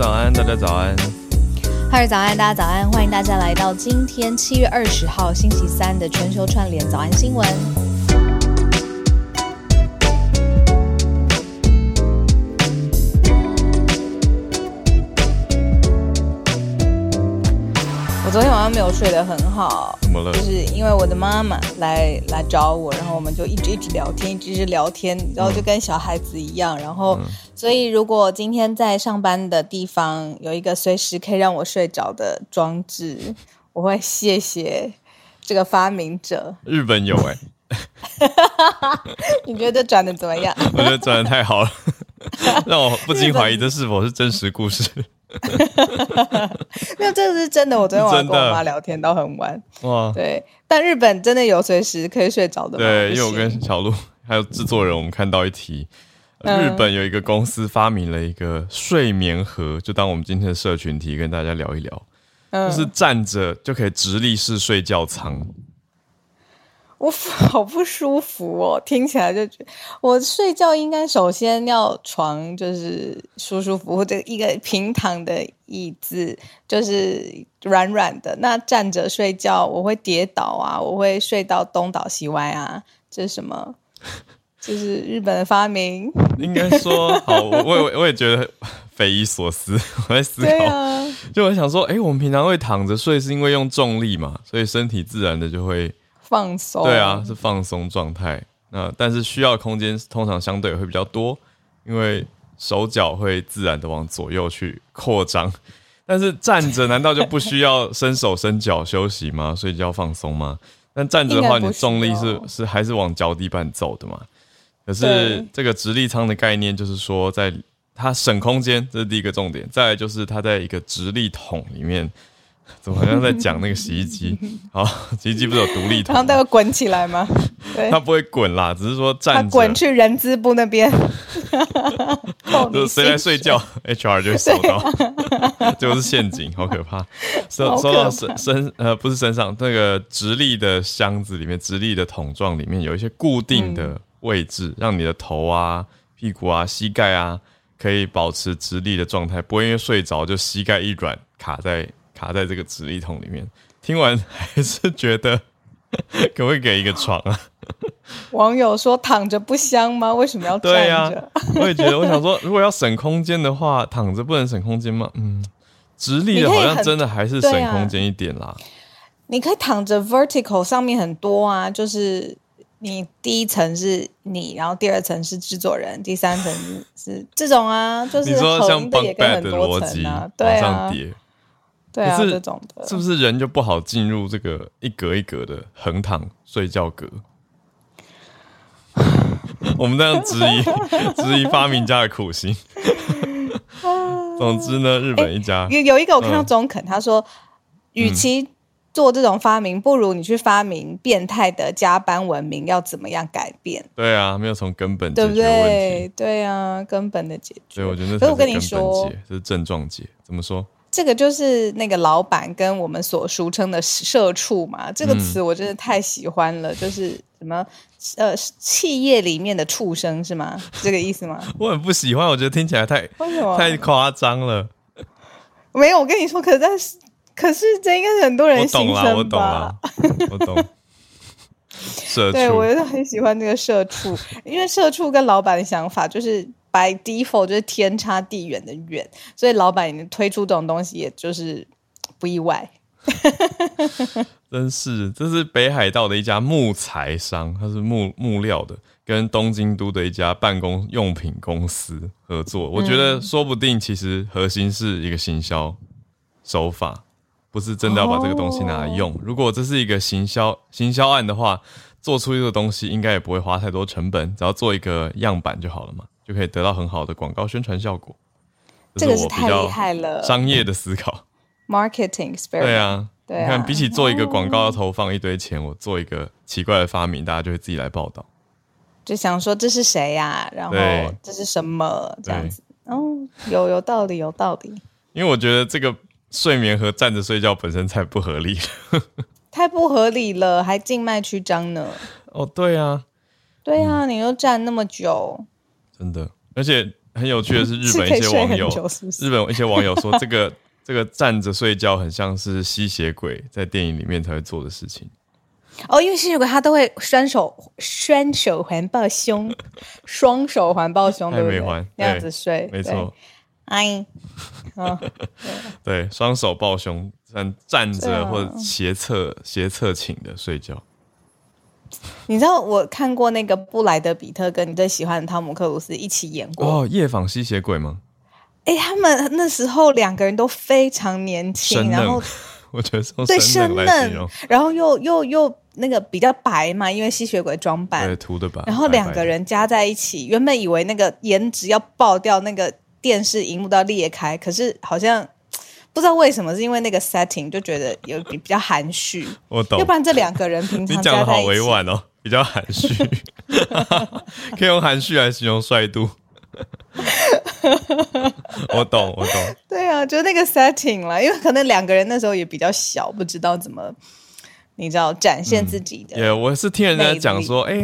早安，大家早安。嗨，早安，大家早安，欢迎大家来到今天七月二十号星期三的全球串联早安新闻。我昨天晚上没有睡得很好，怎么了？就是因为我的妈妈来来找我，然后我们就一直一直聊天，一直一直聊天，然后就跟小孩子一样。然后，所以如果今天在上班的地方有一个随时可以让我睡着的装置，我会谢谢这个发明者。日本有哎，你觉得转的怎么样？我觉得转的太好了，让我不禁怀疑这是否是真实故事。没有，这是真的。我昨天晚上跟我妈聊天到很晚。哇，对。但日本真的有随时可以睡着的吗？对，因为我跟小鹿还有制作人，我们看到一题，日本有一个公司发明了一个睡眠盒，就当我们今天的社群题跟大家聊一聊，就是站着就可以直立式睡觉舱。我 好不舒服哦，听起来就觉我睡觉应该首先要床就是舒舒服服的一个平躺的椅子，就是软软的。那站着睡觉我会跌倒啊，我会睡到东倒西歪啊。这是什么？这是日本的发明？应该说好，我我我也觉得匪夷所思。我在思考，就我想说，哎，我们平常会躺着睡，是因为用重力嘛，所以身体自然的就会。放松，对啊，是放松状态。那但是需要空间通常相对会比较多，因为手脚会自然的往左右去扩张。但是站着难道就不需要伸手伸脚休息吗？睡觉放松吗？但站着的话，你重力是是还是往脚底板走的嘛？可是这个直立舱的概念就是说，在它省空间，这是第一个重点。再来就是它在一个直立桶里面。怎么好像在讲那个洗衣机？好，洗衣机不是有独立桶？然后它会滚起来吗？它不会滚啦，只是说站着。滚去人资部那边。就谁来睡觉，HR 就会收到，就是陷阱，好可怕。收收到身身呃不是身上那个直立的箱子里面，直立的桶状里面有一些固定的位置，让你的头啊、屁股啊、膝盖啊可以保持直立的状态，不会因为睡着就膝盖一软卡在。卡在这个直立桶里面，听完还是觉得可不可以给一个床啊？网友说躺着不香吗？为什么要站着？我也觉得，我想说，如果要省空间的话，躺着不能省空间吗？嗯，直立的好像真的还是省空间一点啦。你可以躺着，vertical 上面很多啊，就是你第一层是你，然后第二层是制作人，第三层是这种啊，就是你说像 bunk bed 的逻辑，对啊。对啊，这种的，是不是人就不好进入这个一格一格的横躺睡觉格？我们这样质疑 质疑发明家的苦心。总之呢，日本一家有有一个我看到中肯，他说，与其做这种发明，不如你去发明变态的加班文明要怎么样改变？对啊，没有从根本解决问题。对啊，根本的解决。所以我觉得，所以我跟你说，这是症状解。怎么说？这个就是那个老板跟我们所俗称的“社畜”嘛，这个词我真的太喜欢了。就是什么呃，企业里面的畜生是吗？这个意思吗？我很不喜欢，我觉得听起来太太夸张了。没有，我跟你说，可是可是这应该是很多人心声吧？我懂。社畜，对我就很喜欢那个社畜，因为社畜跟老板的想法就是。By default 就是天差地远的远，所以老板推出这种东西，也就是不意外。真是，这是北海道的一家木材商，它是木木料的，跟东京都的一家办公用品公司合作。我觉得说不定其实核心是一个行销手法，不是真的要把这个东西拿来用。如果这是一个行销行销案的话，做出一个东西应该也不会花太多成本，只要做一个样板就好了嘛。就可以得到很好的广告宣传效果，这个是太厉害了。商业的思考，marketing experience。对啊，你看，比起做一个广告要投放一堆钱，我做一个奇怪的发明，大家就会自己来报道。就想说这是谁呀？然后这是什么这样子？哦，有有道理，有道理。因为我觉得这个睡眠和站着睡觉本身太不合理，太不合理了，还静脉曲张呢。哦，对啊，对啊，你又站那么久。真的，而且很有趣的是，日本 一些网友，日本一些网友说，这个 这个站着睡觉很像是吸血鬼在电影里面才会做的事情。哦，因为吸血鬼他都会双手双手环抱胸，双手环抱胸，对不对？那样子睡，没错。哎，对，双手抱胸，站站着或者斜侧斜侧倾的睡觉。你知道我看过那个布莱德比特跟你最喜欢的汤姆克鲁斯一起演过哦，夜访吸血鬼吗？哎，他们那时候两个人都非常年轻，然后 我觉得对生嫩，然后又又又那个比较白嘛，因为吸血鬼装扮涂的白，然后两个人加在一起，原本以为那个颜值要爆掉，那个电视荧幕都要裂开，可是好像。不知道为什么，是因为那个 setting 就觉得有比比较含蓄。我懂，要不然这两个人平常你讲的好委婉哦，比较含蓄，可以用含蓄来形容帅度。我懂，我懂。对啊，就那个 setting 啦，因为可能两个人那时候也比较小，不知道怎么，你知道展现自己的。也，我是听人家讲说，哎，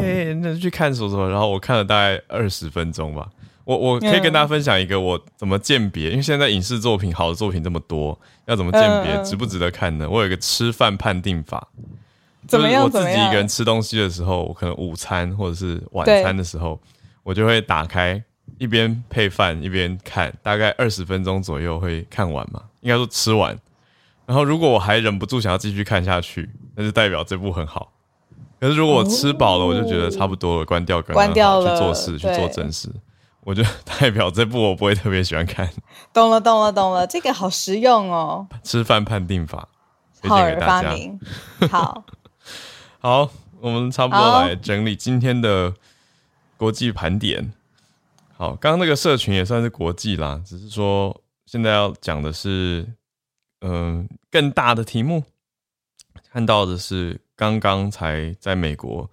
那去看什么，然后我看了大概二十分钟吧。我我可以跟大家分享一个我怎么鉴别，因为现在影视作品好的作品这么多，要怎么鉴别值不值得看呢？我有一个吃饭判定法，就是我自己一个人吃东西的时候，我可能午餐或者是晚餐的时候，我就会打开一边配饭一边看，大概二十分钟左右会看完嘛，应该说吃完。然后如果我还忍不住想要继续看下去，那就代表这部很好。可是如果我吃饱了，我就觉得差不多了，关掉，关掉了，去做事，去做正事。我就代表这部 我不会特别喜欢看。懂了，懂了，懂了，这个好实用哦。吃饭判定法，好人发明。好，好，我们差不多来整理今天的国际盘点。好，刚刚那个社群也算是国际啦，只是说现在要讲的是，嗯，更大的题目。看到的是刚刚才在美国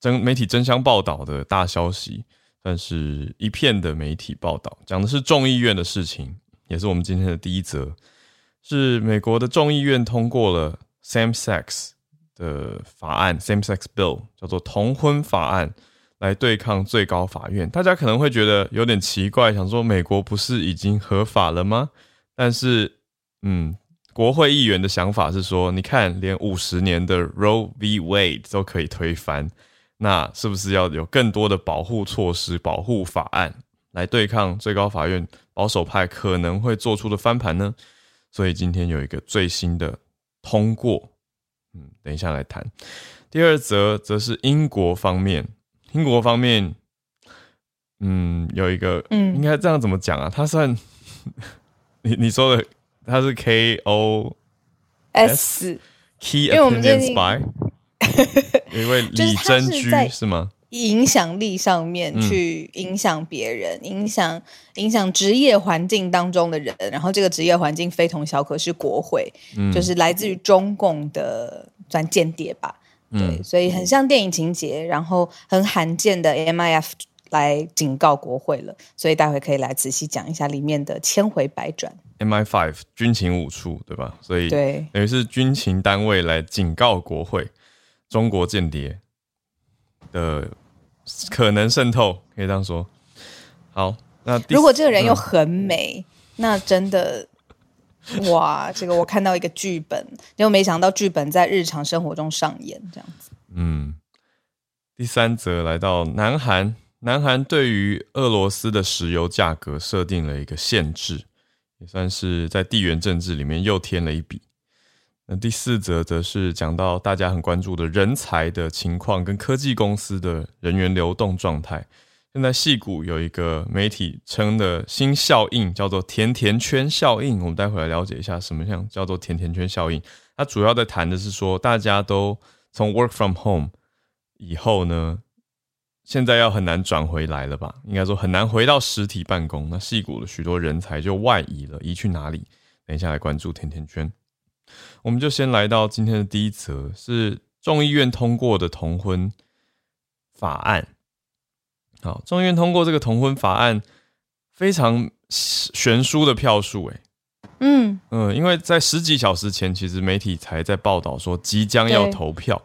争媒体争相报道的大消息。算是一片的媒体报道，讲的是众议院的事情，也是我们今天的第一则。是美国的众议院通过了 same sex 的法案，same sex bill 叫做同婚法案，来对抗最高法院。大家可能会觉得有点奇怪，想说美国不是已经合法了吗？但是，嗯，国会议员的想法是说，你看，连五十年的 Roe v Wade 都可以推翻。那是不是要有更多的保护措施、保护法案来对抗最高法院保守派可能会做出的翻盘呢？所以今天有一个最新的通过，嗯，等一下来谈。第二则则是英国方面，英国方面，嗯，有一个，嗯，应该这样怎么讲啊？他算 你你说的，他是 K O S Key Opinion 因为 李珍居是吗？影响力上面去影响别人，影响影响职业环境当中的人，然后这个职业环境非同小可，是国会，就是来自于中共的算间谍吧？对，所以很像电影情节，然后很罕见的 MIF 来警告国会了，所以待会可以来仔细讲一下里面的千回百转。MI Five 军情五处对吧？所以对，等于是军情单位来警告国会。中国间谍的可能渗透，可以这样说。好，那如果这个人又很美，那真的哇！这个我看到一个剧本，又没想到剧本在日常生活中上演这样子。嗯，第三则来到南韩，南韩对于俄罗斯的石油价格设定了一个限制，也算是在地缘政治里面又添了一笔。第四则则是讲到大家很关注的人才的情况跟科技公司的人员流动状态。现在戏股有一个媒体称的新效应，叫做“甜甜圈效应”。我们待会来了解一下什么像叫做“甜甜圈效应”。它主要在谈的是说，大家都从 work from home 以后呢，现在要很难转回来了吧？应该说很难回到实体办公。那戏股的许多人才就外移了，移去哪里？等一下来关注“甜甜圈”。我们就先来到今天的第一则，是众议院通过的同婚法案。好，众议院通过这个同婚法案，非常悬殊的票数，哎，嗯。嗯，因为在十几小时前，其实媒体才在报道说即将要投票，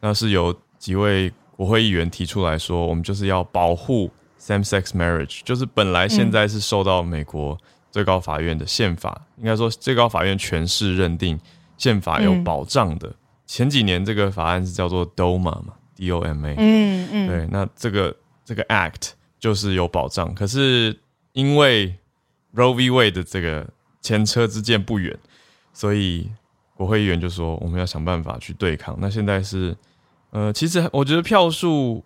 那是由几位国会议员提出来说，我们就是要保护 same-sex marriage，就是本来现在是受到美国最高法院的宪法，应该说最高法院全释认定宪法有保障的。前几年这个法案是叫做 DOMA 嘛，D O M A，嗯嗯，对，那这个这个 Act 就是有保障，可是因为 Roe v Wade 的这个前车之鉴不远，所以国会议员就说我们要想办法去对抗。那现在是，呃，其实我觉得票数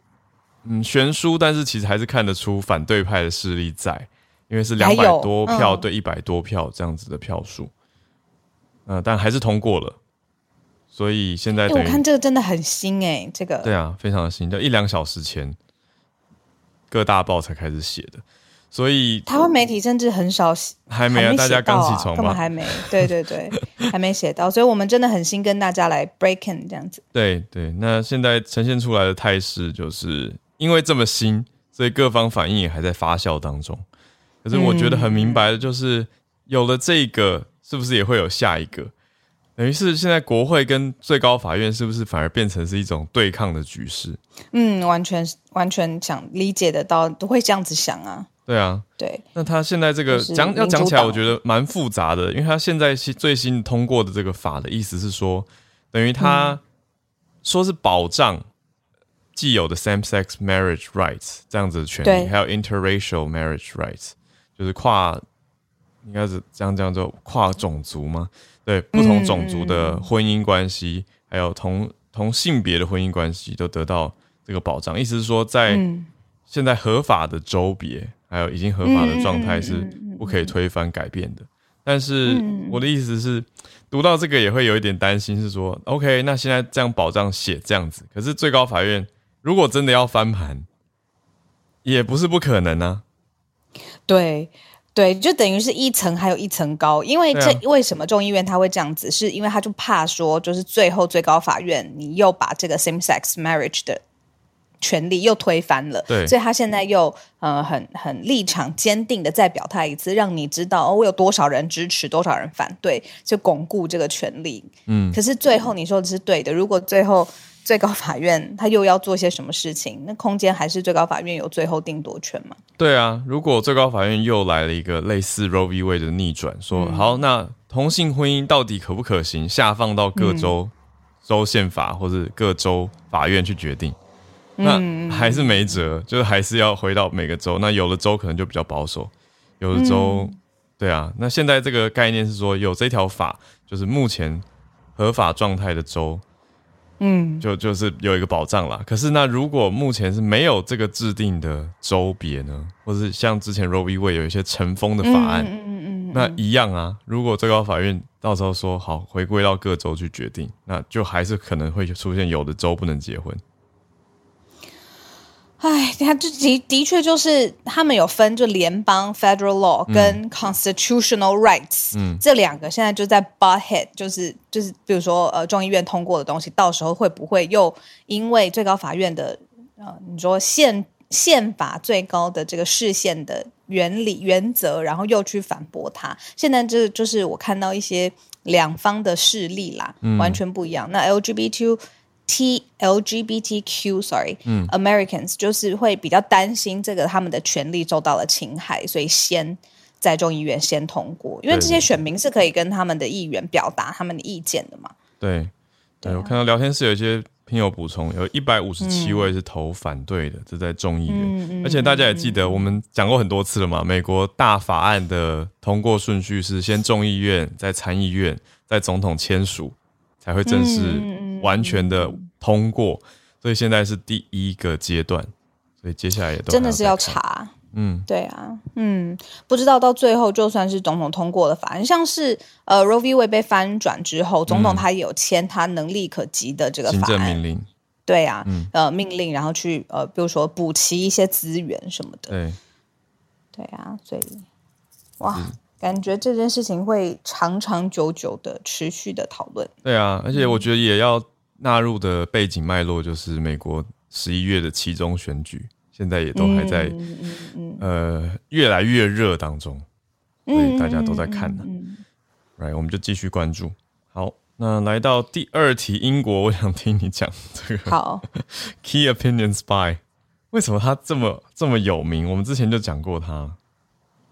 嗯悬殊，但是其实还是看得出反对派的势力在，因为是两百多票对一百多票这样子的票数，呃，但还是通过了。所以现在，我看这个真的很新哎，这个对啊，非常的新，就一两小时前各大报才开始写的，所以台湾媒体甚至很少写，还没啊，大家刚起床根本还没，对对对，还没写到，所以我们真的很新，跟大家来 break in 这样子。对对，那现在呈现出来的态势，就是因为这么新，所以各方反应也还在发酵当中。可是我觉得很明白的就是，有了这个，是不是也会有下一个？等于是现在国会跟最高法院是不是反而变成是一种对抗的局势？嗯，完全完全想理解得到，都会这样子想啊。对啊，对。那他现在这个讲要讲起来，我觉得蛮复杂的，因为他现在最新通过的这个法的意思是说，等于他说是保障既有的 same-sex marriage rights 这样子的权利，还有 interracial marriage rights，就是跨应该是这样这样做跨种族吗？对不同种族的婚姻关系，还有同同性别的婚姻关系，都得到这个保障。意思是说，在现在合法的州别，还有已经合法的状态，是不可以推翻改变的。但是我的意思是，读到这个也会有一点担心，是说，OK，那现在这样保障写这样子，可是最高法院如果真的要翻盘，也不是不可能呢。对。对，就等于是一层还有一层高，因为这为什么众议院他会这样子？是因为他就怕说，就是最后最高法院你又把这个 same sex marriage 的权利又推翻了，对，所以他现在又呃很很立场坚定的再表态一次，让你知道哦，我有多少人支持，多少人反对，就巩固这个权利。嗯，可是最后你说的是对的，如果最后。最高法院他又要做些什么事情？那空间还是最高法院有最后定夺权吗？对啊，如果最高法院又来了一个类似 Roe v. Wade 的逆转，说好，那同性婚姻到底可不可行？下放到各州州宪法或者各州法院去决定，那还是没辙，就是还是要回到每个州。那有的州可能就比较保守，有的州，对啊。那现在这个概念是说，有这条法，就是目前合法状态的州。嗯，就就是有一个保障啦。可是那如果目前是没有这个制定的州别呢，或是像之前 Roe v Wade 有一些尘封的法案，嗯嗯嗯，那一样啊。如果最高法院到时候说好回归到各州去决定，那就还是可能会出现有的州不能结婚。哎，他这的的确就是他们有分，就联邦 federal law 跟 constitutional rights，嗯，这两个现在就在 butt head，就是就是，比如说呃，众议院通过的东西，到时候会不会又因为最高法院的呃，你说宪宪法最高的这个视线的原理原则，然后又去反驳它？现在这就是我看到一些两方的势力啦，完全不一样。那 LGBT T LGBTQ，sorry，嗯，Americans 就是会比较担心这个他们的权利受到了侵害，所以先在众议院先通过，因为这些选民是可以跟他们的议员表达他们的意见的嘛。对，对我看到聊天室有一些朋友补充，有一百五十七位是投反对的，这在众议院，而且大家也记得我们讲过很多次了嘛，美国大法案的通过顺序是先众议院，再参议院，再总统签署。才会正式完全的通过，所以现在是第一个阶段，所以接下来也都真的是要查，嗯，对啊，嗯，不知道到最后就算是总统通过了法案，像是呃 Roe v. Wade 被翻转之后，总统他也有签他能力可及的这个行政命令，对啊，呃命令，然后去呃比如说补齐一些资源什么的，对，对啊，所以哇。感觉这件事情会长长久久的持续的讨论。对啊，而且我觉得也要纳入的背景脉络就是美国十一月的期中选举，现在也都还在呃越来越热当中，所以大家都在看呢。来，我们就继续关注。好，那来到第二题，英国，我想听你讲这个。好，Key opinions by 为什么他这么这么有名？我们之前就讲过他。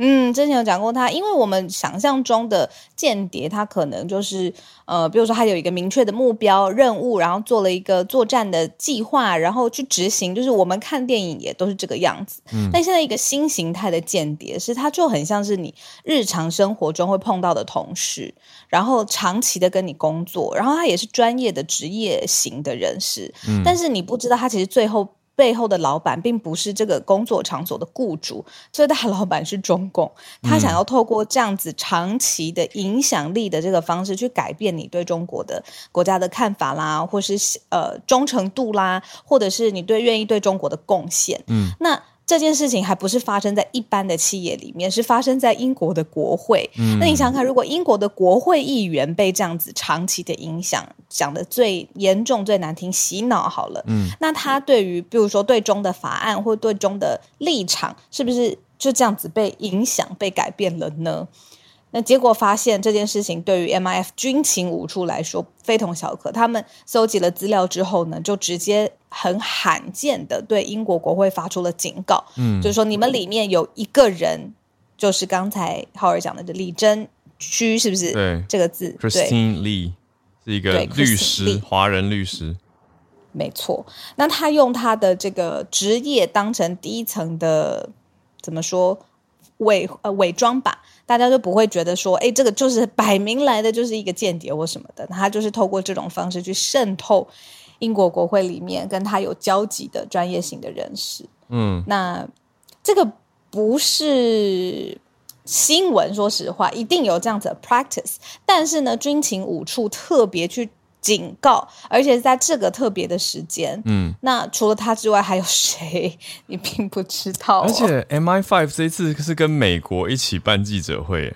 嗯，之前有讲过他，因为我们想象中的间谍，他可能就是呃，比如说他有一个明确的目标任务，然后做了一个作战的计划，然后去执行。就是我们看电影也都是这个样子。嗯，但现在一个新形态的间谍，是他就很像是你日常生活中会碰到的同事，然后长期的跟你工作，然后他也是专业的职业型的人士。嗯，但是你不知道他其实最后。背后的老板并不是这个工作场所的雇主，最大老板是中共。他想要透过这样子长期的影响力的这个方式，去改变你对中国的国家的看法啦，或是呃忠诚度啦，或者是你对愿意对中国的贡献。嗯，那。这件事情还不是发生在一般的企业里面，是发生在英国的国会。那你想想看，如果英国的国会议员被这样子长期的影响，讲的最严重、最难听，洗脑好了，嗯，那他对于比如说对中的法案或对中的立场，是不是就这样子被影响、被改变了呢？那结果发现这件事情对于 MIF 军情五处来说非同小可。他们搜集了资料之后呢，就直接很罕见的对英国国会发出了警告，嗯，就是说你们里面有一个人，就是刚才浩儿讲的这李珍区，是不是？对，这个字，Christine Lee 是一个律师，华人律师，没错。那他用他的这个职业当成第一层的，怎么说？伪呃伪装吧，大家就不会觉得说，哎，这个就是摆明来的就是一个间谍或什么的。他就是透过这种方式去渗透英国国会里面跟他有交集的专业性的人士。嗯，那这个不是新闻，说实话，一定有这样子的 practice。但是呢，军情五处特别去。警告，而且在这个特别的时间，嗯，那除了他之外还有谁？你并不知道。而且 MI Five 这一次是跟美国一起办记者会，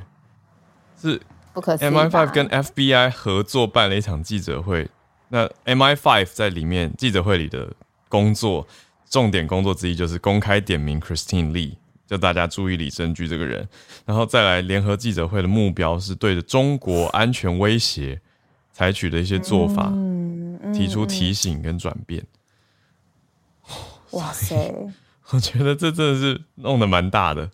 是不可 MI Five 跟 FBI 合作办了一场记者会。那 MI Five 在里面记者会里的工作重点工作之一就是公开点名 Christine Lee，叫大家注意李珍居这个人。然后再来联合记者会的目标是对着中国安全威胁。采取的一些做法，提出提醒跟转变。哇塞！我觉得这真的是弄得蛮大的。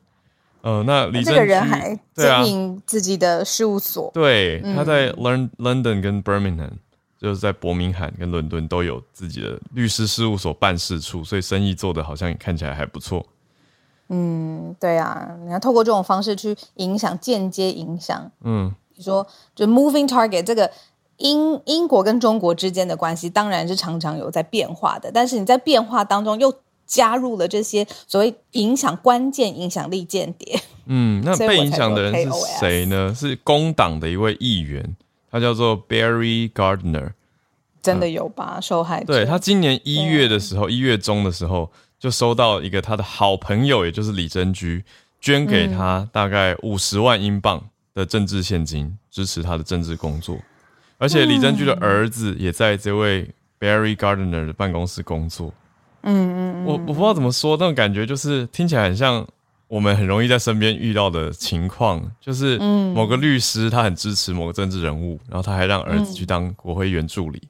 呃，那李这个人还经营自己的事务所，对，他在 London 跟 Birmingham，就是在伯明翰跟伦敦都有自己的律师事务所办事处，所以生意做的好像看起来还不错。嗯，对啊，你要透过这种方式去影响，间接影响。嗯，你说就 Moving Target 这个。英英国跟中国之间的关系当然是常常有在变化的，但是你在变化当中又加入了这些所谓影响关键影响力间谍。嗯，那 被影响的人是谁呢？是工党的一位议员，他叫做 Barry Gardner。真的有吧？受害者？对他今年一月的时候，一月中的时候就收到一个他的好朋友，也就是李珍居捐给他大概五十万英镑的政治现金，支持他的政治工作。而且李珍居的儿子也在这位 Barry Gardner 的办公室工作。嗯嗯我我不知道怎么说，那种感觉就是听起来很像我们很容易在身边遇到的情况，就是某个律师他很支持某个政治人物，然后他还让儿子去当国会议员助理。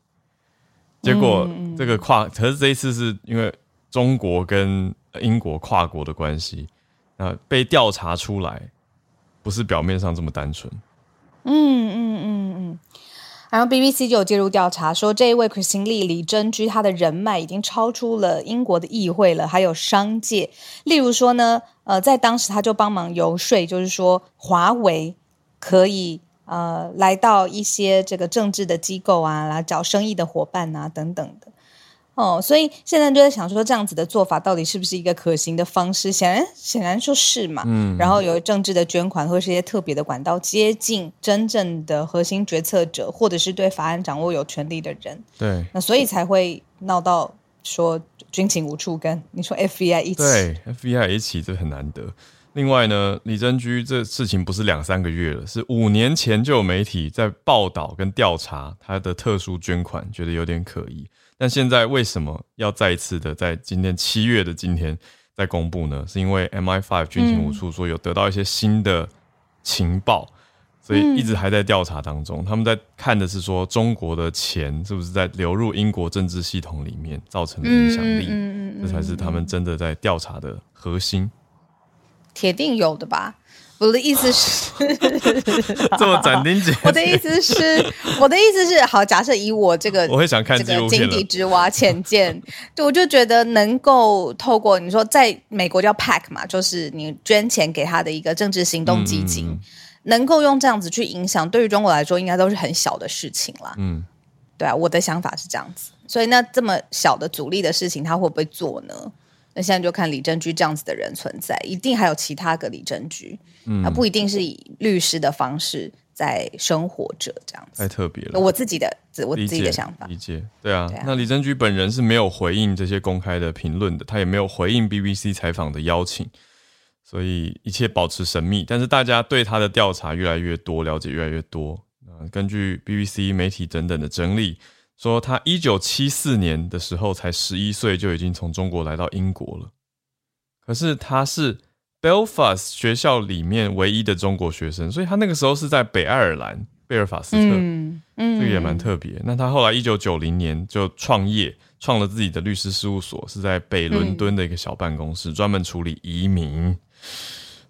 结果这个跨，可是这一次是因为中国跟英国跨国的关系，啊，被调查出来，不是表面上这么单纯。嗯嗯嗯嗯。然后 BBC 就有介入调查，说这一位 Christine 李珍居，他的人脉已经超出了英国的议会了，还有商界。例如说呢，呃，在当时他就帮忙游说，就是说华为可以呃来到一些这个政治的机构啊，来找生意的伙伴啊等等的。哦，所以现在就在想说，这样子的做法到底是不是一个可行的方式？显然，显然说是嘛。嗯，然后有政治的捐款或是一些特别的管道，接近真正的核心决策者，或者是对法案掌握有权力的人。对，那所以才会闹到说军情无处跟你说 FBI 一起，对 FBI 一起，这很难得。另外呢，李珍居这事情不是两三个月了，是五年前就有媒体在报道跟调查他的特殊捐款，觉得有点可疑。但现在为什么要再一次的在今天七月的今天再公布呢？是因为 MI5 军情五处说有得到一些新的情报，所以一直还在调查当中。他们在看的是说中国的钱是不是在流入英国政治系统里面，造成的影响力，这才是他们真的在调查的核心。铁定有的吧。我的意思是，这么斩钉截。我的意思是，我的意思是，好，假设以我这个，我会想看这个井底之蛙浅见，对，我就觉得能够透过你说，在美国叫 PAC 嘛，就是你捐钱给他的一个政治行动基金，能够用这样子去影响，对于中国来说，应该都是很小的事情啦。嗯，对啊，我的想法是这样子，所以那这么小的阻力的事情，他会不会做呢？那现在就看李珍居这样子的人存在，一定还有其他个李珍居。啊，不一定是以律师的方式在生活着这样子，太特别了。我自己的我自己的想法，理解对啊。那李珍居本人是没有回应这些公开的评论的，他也没有回应 BBC 采访的邀请，所以一切保持神秘。但是大家对他的调查越来越多，了解越来越多。啊，根据 BBC 媒体等等的整理，说他一九七四年的时候才十一岁，就已经从中国来到英国了。可是他是。Belfast 学校里面唯一的中国学生，所以他那个时候是在北爱尔兰贝尔法斯特，嗯，这个也蛮特别。那他后来一九九零年就创业，创了自己的律师事务所，是在北伦敦的一个小办公室，专门处理移民。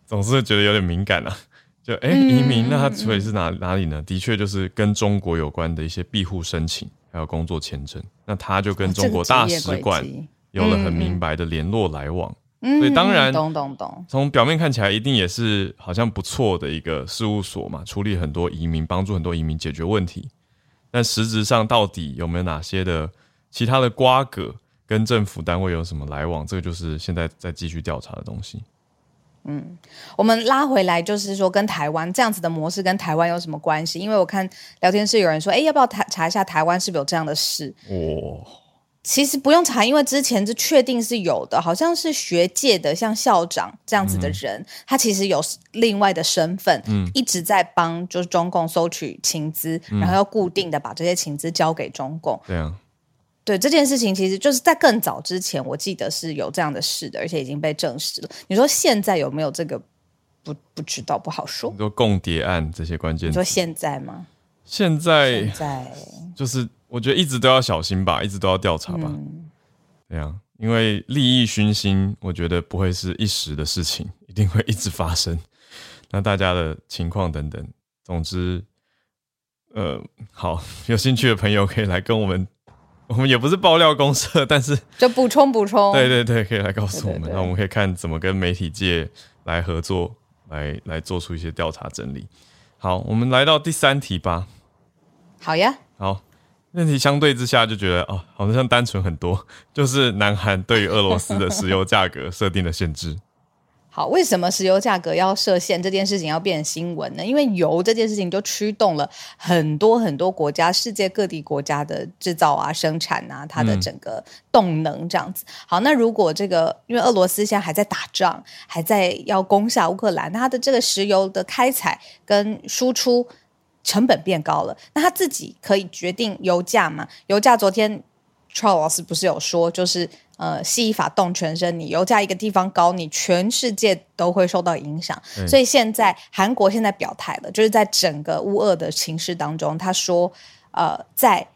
总是觉得有点敏感啊，就哎，移民那他处理是哪哪里呢？的确就是跟中国有关的一些庇护申请，还有工作签证。那他就跟中国大使馆有了很明白的联络来往。所以当然，懂懂懂。从表面看起来，一定也是好像不错的一个事务所嘛，处理很多移民，帮助很多移民解决问题。但实质上到底有没有哪些的其他的瓜葛，跟政府单位有什么来往？这个就是现在在继续调查的东西。嗯，我们拉回来就是说，跟台湾这样子的模式跟台湾有什么关系？因为我看聊天室有人说，哎，要不要查查一下台湾是不是有这样的事？哦。其实不用查，因为之前是确定是有的，好像是学界的，像校长这样子的人，他其实有另外的身份，嗯，一直在帮就是中共收取情资，然后要固定的把这些情资交给中共。对啊，对这件事情，其实就是在更早之前，我记得是有这样的事的，而且已经被证实了。你说现在有没有这个？不不知道，不好说。你说共谍案这些关键，你说现在吗？现在在 就是。我觉得一直都要小心吧，一直都要调查吧。对呀，因为利益熏心，我觉得不会是一时的事情，一定会一直发生。那大家的情况等等，总之，呃，好，有兴趣的朋友可以来跟我们，我们也不是爆料公社，但是就补充补充。对对对，可以来告诉我们，那我们可以看怎么跟媒体界来合作，来来做出一些调查整理。好，我们来到第三题吧。好呀。好。问题相对之下就觉得哦，好像单纯很多，就是南韩对于俄罗斯的石油价格设定的限制。好，为什么石油价格要设限这件事情要变新闻呢？因为油这件事情就驱动了很多很多国家，世界各地国家的制造啊、生产啊，它的整个动能这样子。好，那如果这个因为俄罗斯现在还在打仗，还在要攻下乌克兰，它的这个石油的开采跟输出。成本变高了，那它自己可以决定油价吗？油价昨天师不是有说，就是呃，吸一法动全身，你油价一个地方高，你全世界都会受到影响。所以现在韩国现在表态了，就是在整个乌俄的情势当中，他说，呃，在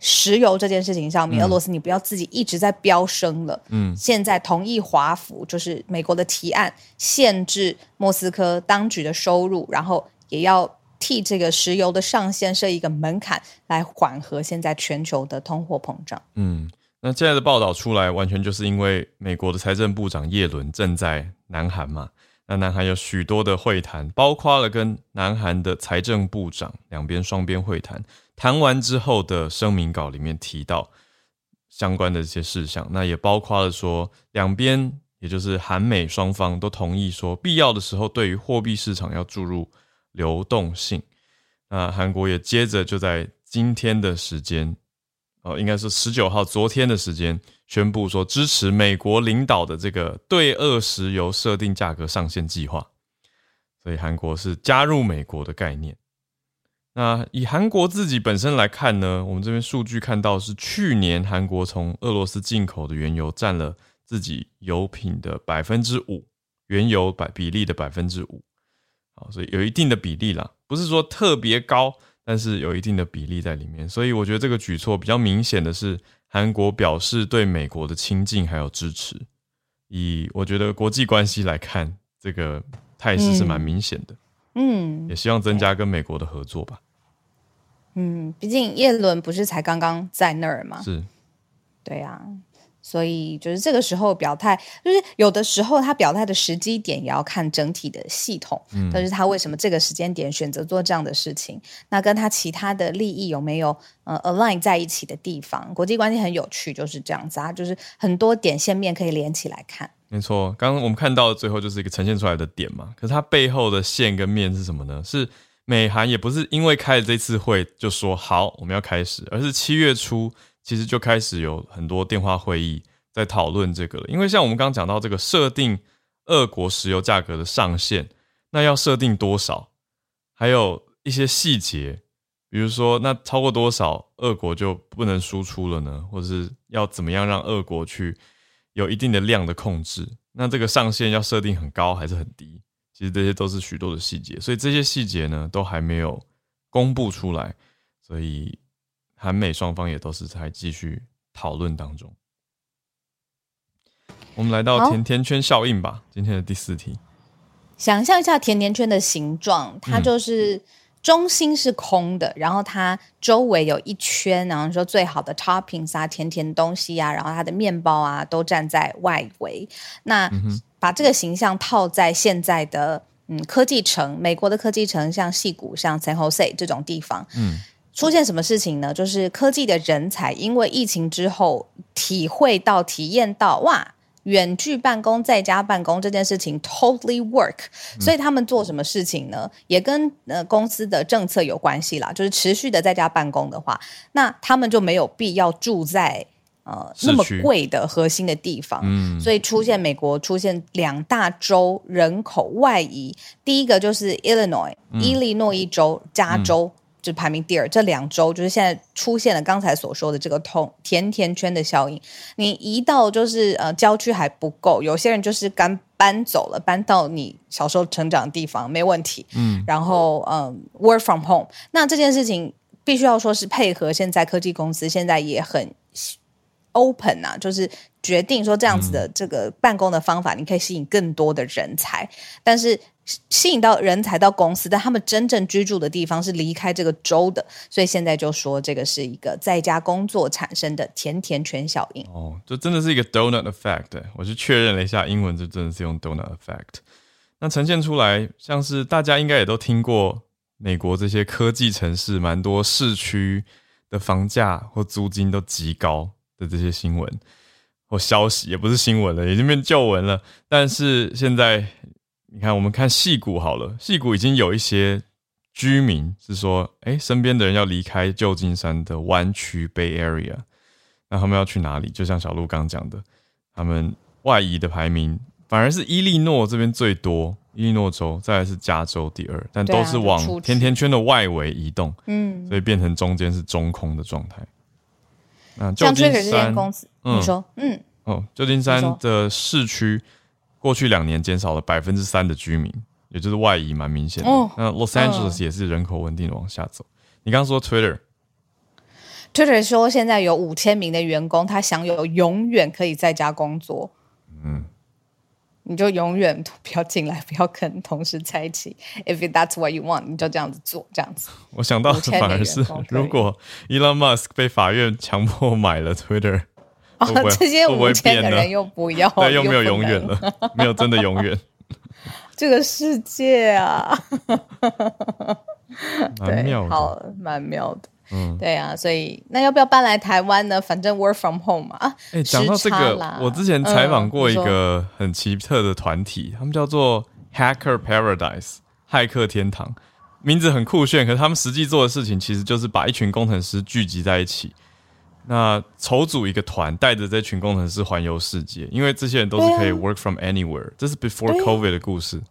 石油这件事情上面，俄罗斯你不要自己一直在飙升了。嗯，现在同意华府，就是美国的提案，限制莫斯科当局的收入，然后也要。替这个石油的上限设一个门槛，来缓和现在全球的通货膨胀。嗯，那现在的报道出来，完全就是因为美国的财政部长耶伦正在南韩嘛。那南韩有许多的会谈，包括了跟南韩的财政部长两边双边会谈，谈完之后的声明稿里面提到相关的这些事项。那也包括了说，两边也就是韩美双方都同意说，必要的时候对于货币市场要注入。流动性，那韩国也接着就在今天的时间，哦，应该是十九号，昨天的时间宣布说支持美国领导的这个对俄石油设定价格上限计划，所以韩国是加入美国的概念。那以韩国自己本身来看呢，我们这边数据看到是去年韩国从俄罗斯进口的原油占了自己油品的百分之五，原油百比例的百分之五。啊，所以有一定的比例啦，不是说特别高，但是有一定的比例在里面。所以我觉得这个举措比较明显的是，韩国表示对美国的亲近还有支持。以我觉得国际关系来看，这个态势是蛮明显的。嗯，也希望增加跟美国的合作吧。嗯，毕竟叶伦不是才刚刚在那儿吗？是，对呀。所以就是这个时候表态，就是有的时候他表态的时机点也要看整体的系统，嗯，但是他为什么这个时间点选择做这样的事情？那跟他其他的利益有没有呃 align 在一起的地方？国际关系很有趣，就是这样子啊，就是很多点线面可以连起来看。没错，刚刚我们看到的最后就是一个呈现出来的点嘛，可是它背后的线跟面是什么呢？是美韩也不是因为开了这次会就说好我们要开始，而是七月初。其实就开始有很多电话会议在讨论这个了，因为像我们刚刚讲到这个设定俄国石油价格的上限，那要设定多少？还有一些细节，比如说那超过多少，俄国就不能输出了呢？或者是要怎么样让俄国去有一定的量的控制？那这个上限要设定很高还是很低？其实这些都是许多的细节，所以这些细节呢都还没有公布出来，所以。韩美双方也都是在继续讨论当中。我们来到甜甜圈效应吧，今天的第四题。想象一下甜甜圈的形状，它就是中心是空的，然后它周围有一圈，然后说最好的 toppings 啊，甜甜东西啊，然后它的面包啊都站在外围。那把这个形象套在现在的嗯科技城，美国的科技城，像戏谷、像 San Jose 这种地方，嗯。出现什么事情呢？就是科技的人才因为疫情之后体会到、体验到，哇，远距办公、在家办公这件事情 totally work，所以他们做什么事情呢？也跟呃公司的政策有关系啦。就是持续的在家办公的话，那他们就没有必要住在呃那么贵的核心的地方。嗯，所以出现美国出现两大州人口外移，第一个就是 Illinois 伊利诺伊州、加州。是排名第二，这两周就是现在出现了刚才所说的这个痛甜甜圈的效应。你一到就是呃郊区还不够，有些人就是刚搬走了，搬到你小时候成长的地方没问题。嗯，然后嗯，work from home，那这件事情必须要说是配合现在科技公司现在也很 open 啊，就是决定说这样子的这个办公的方法，你可以吸引更多的人才，但是。吸引到人才到公司，但他们真正居住的地方是离开这个州的，所以现在就说这个是一个在家工作产生的甜甜圈效应。哦，这真的是一个 donut effect。我去确认了一下，英文就真的是用 donut effect。那呈现出来像是大家应该也都听过，美国这些科技城市蛮多市区的房价或租金都极高的这些新闻或消息，也不是新闻了，已经变旧闻了。但是现在。你看，我们看戏谷好了，戏谷已经有一些居民是说，哎，身边的人要离开旧金山的湾区 Bay Area，那他们要去哪里？就像小鹿刚讲的，他们外移的排名反而是伊利诺这边最多，伊利诺州，再来是加州第二，但都是往甜甜圈的外围移动，嗯，所以变成中间是中空的状态。那旧金山公司，你说，嗯，哦，旧金山的市区。过去两年减少了百分之三的居民，也就是外移蛮明显的。那 Los Angeles 也是人口稳定的往下走。你刚刚说 Twitter，Twitter 说现在有五千名的员工，他享有永远可以在家工作。嗯，你就永远不要进来，不要跟同事在一起。If that's what you want，你就这样子做，这样子。我想到反而是，如果 Elon Musk 被法院强迫买了 Twitter。哦，这些五千的人又不要，对，又没有永远了，没有真的永远。这个世界啊，蛮妙，好，蛮妙的。嗯，对啊，所以那要不要搬来台湾呢？反正 work from home 嘛。哎，讲到这个，我之前采访过一个很奇特的团体，他们叫做 Hacker Paradise，骇客天堂，名字很酷炫，可是他们实际做的事情其实就是把一群工程师聚集在一起。那筹组一个团，带着这群工程师环游世界，因为这些人都是可以 work from anywhere。这是 before COVID 的故事。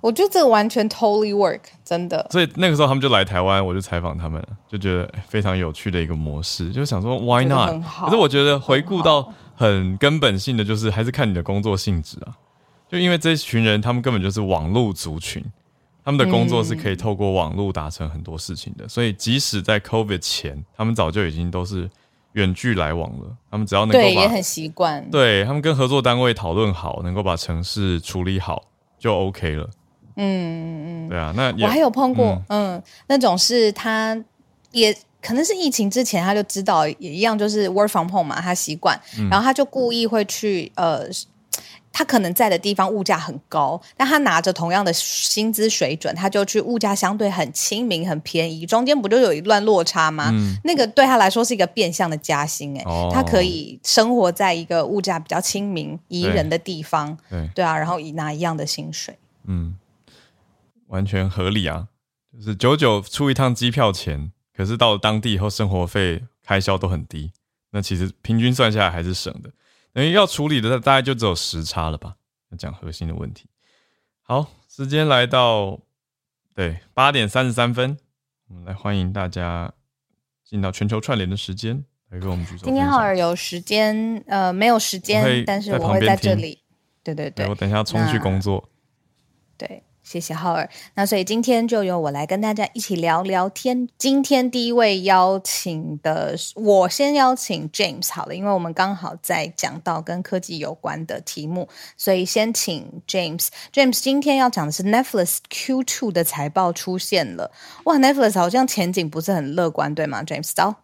我觉得这个完全 totally work，真的。所以那个时候他们就来台湾，我就采访他们，就觉得非常有趣的一个模式，就想说 why not？可是我觉得回顾到很根本性的，就是还是看你的工作性质啊。就因为这群人，他们根本就是网络族群，他们的工作是可以透过网络达成很多事情的，所以即使在 COVID 前，他们早就已经都是远距来往了。他们只要能够对也很习惯，对他们跟合作单位讨论好，能够把城市处理好就 OK 了。嗯嗯嗯，对啊，那我还有碰过，嗯，那种是他也可能是疫情之前他就知道，也一样就是 work from home 嘛，他习惯，然后他就故意会去呃。他可能在的地方物价很高，但他拿着同样的薪资水准，他就去物价相对很亲民、很便宜，中间不就有一段落差吗？那个对他来说是一个变相的加薪，哎，他可以生活在一个物价比较亲民、宜人的地方，对。对啊，然后以拿一样的薪水，嗯，完全合理啊，就是九九出一趟机票钱，可是到了当地以后，生活费开销都很低，那其实平均算下来还是省的。等于要处理的大概就只有时差了吧？要讲核心的问题。好，时间来到对八点三十三分，我们来欢迎大家进到全球串联的时间，来跟我们举手。今天浩尔有时间，呃，没有时间，但是我会在这里。对对对，我等一下冲去工作。对。谢谢浩尔。那所以今天就由我来跟大家一起聊聊天。今天第一位邀请的，我先邀请 James 好了，因为我们刚好在讲到跟科技有关的题目，所以先请 James。James 今天要讲的是 Netflix Q2 的财报出现了。哇，Netflix 好像前景不是很乐观，对吗？James 早，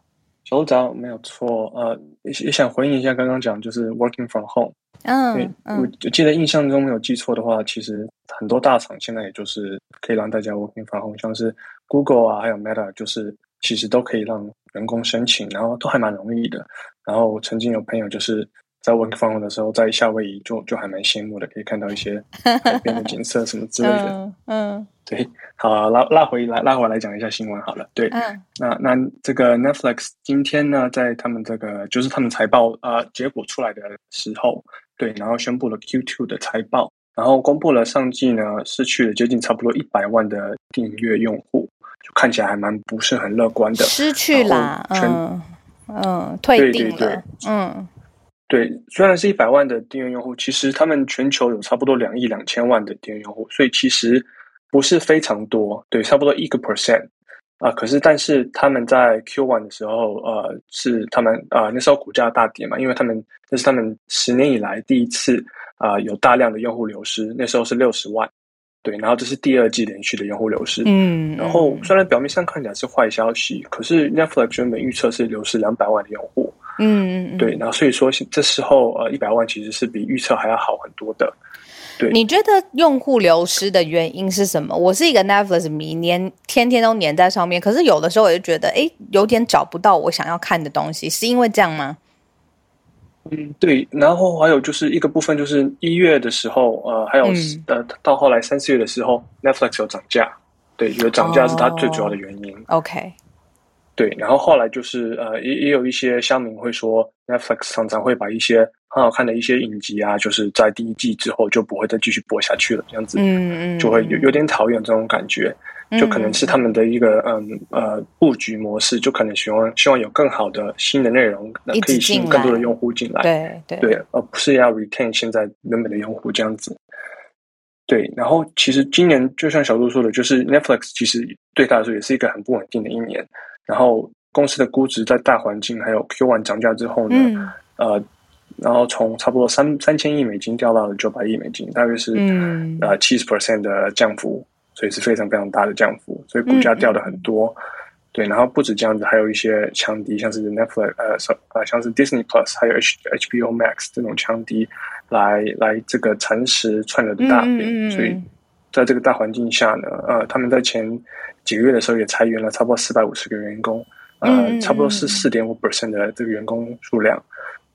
首早没有错。呃，也想回应一下刚刚讲就是 Working from Home。嗯，我记得印象中没有记错的话，其实很多大厂现在也就是可以让大家 working from home，像是 Google 啊，还有 Meta，就是其实都可以让员工申请，然后都还蛮容易的。然后曾经有朋友就是在 working from home 的时候，在夏威夷就就还蛮羡慕的，可以看到一些海边的景色什么之类的。嗯，对，好，拉拉回来，拉回来讲一下新闻好了。对，那那这个 Netflix 今天呢，在他们这个就是他们财报啊结果出来的时候。对，然后宣布了 Q2 的财报，然后公布了上季呢失去了接近差不多一百万的订阅用户，就看起来还蛮不是很乐观的。失去了，嗯嗯，退订了，嗯，对，虽然是一百万的订阅用户，其实他们全球有差不多两亿两千万的订阅用户，所以其实不是非常多，对，差不多一个 percent。啊，可是，但是他们在 Q one 的时候，呃，是他们啊那时候股价大跌嘛，因为他们那是他们十年以来第一次啊有大量的用户流失，那时候是六十万，对，然后这是第二季连续的用户流失，嗯，然后虽然表面上看起来是坏消息，可是 Netflix 原本预测是流失两百万的用户，嗯嗯，对，然后所以说这时候呃一百万其实是比预测还要好很多的。你觉得用户流失的原因是什么？我是一个 Netflix 迷，黏天天都黏在上面，可是有的时候我就觉得，哎，有点找不到我想要看的东西，是因为这样吗？嗯，对。然后还有就是一个部分，就是一月的时候，呃，还有呃，到后来三四月的时候，Netflix 有涨价，对，有涨价是它最主要的原因。OK。对，然后后来就是呃，也也有一些乡民会说，Netflix 常常会把一些很好看的一些影集啊，就是在第一季之后就不会再继续播下去了，这样子，嗯嗯，就会有有点讨厌这种感觉，就可能是他们的一个嗯呃布局模式，就可能希望希望有更好的新的内容，可以吸引更多的用户进来，对对。对，而不是要 retain 现在原本的用户这样子。对，然后其实今年就像小杜说的，就是 Netflix 其实对他来说也是一个很不稳定的一年。然后公司的估值在大环境还有 Q one 涨价之后呢，呃，然后从差不多三三千亿美金掉到了九百亿美金，大约是呃七十 percent 的降幅，所以是非常非常大的降幅，所以股价掉的很多。对，然后不止这样子，还有一些强敌，像是 Netflix，呃，呃，像是 Disney Plus，还有 H HBO Max 这种强敌来来这个蚕食串流的大饼，所以在这个大环境下呢，呃，他们在前。几个月的时候也裁员了差不多四百五十个员工，呃，差不多是四点五 percent 的这个员工数量。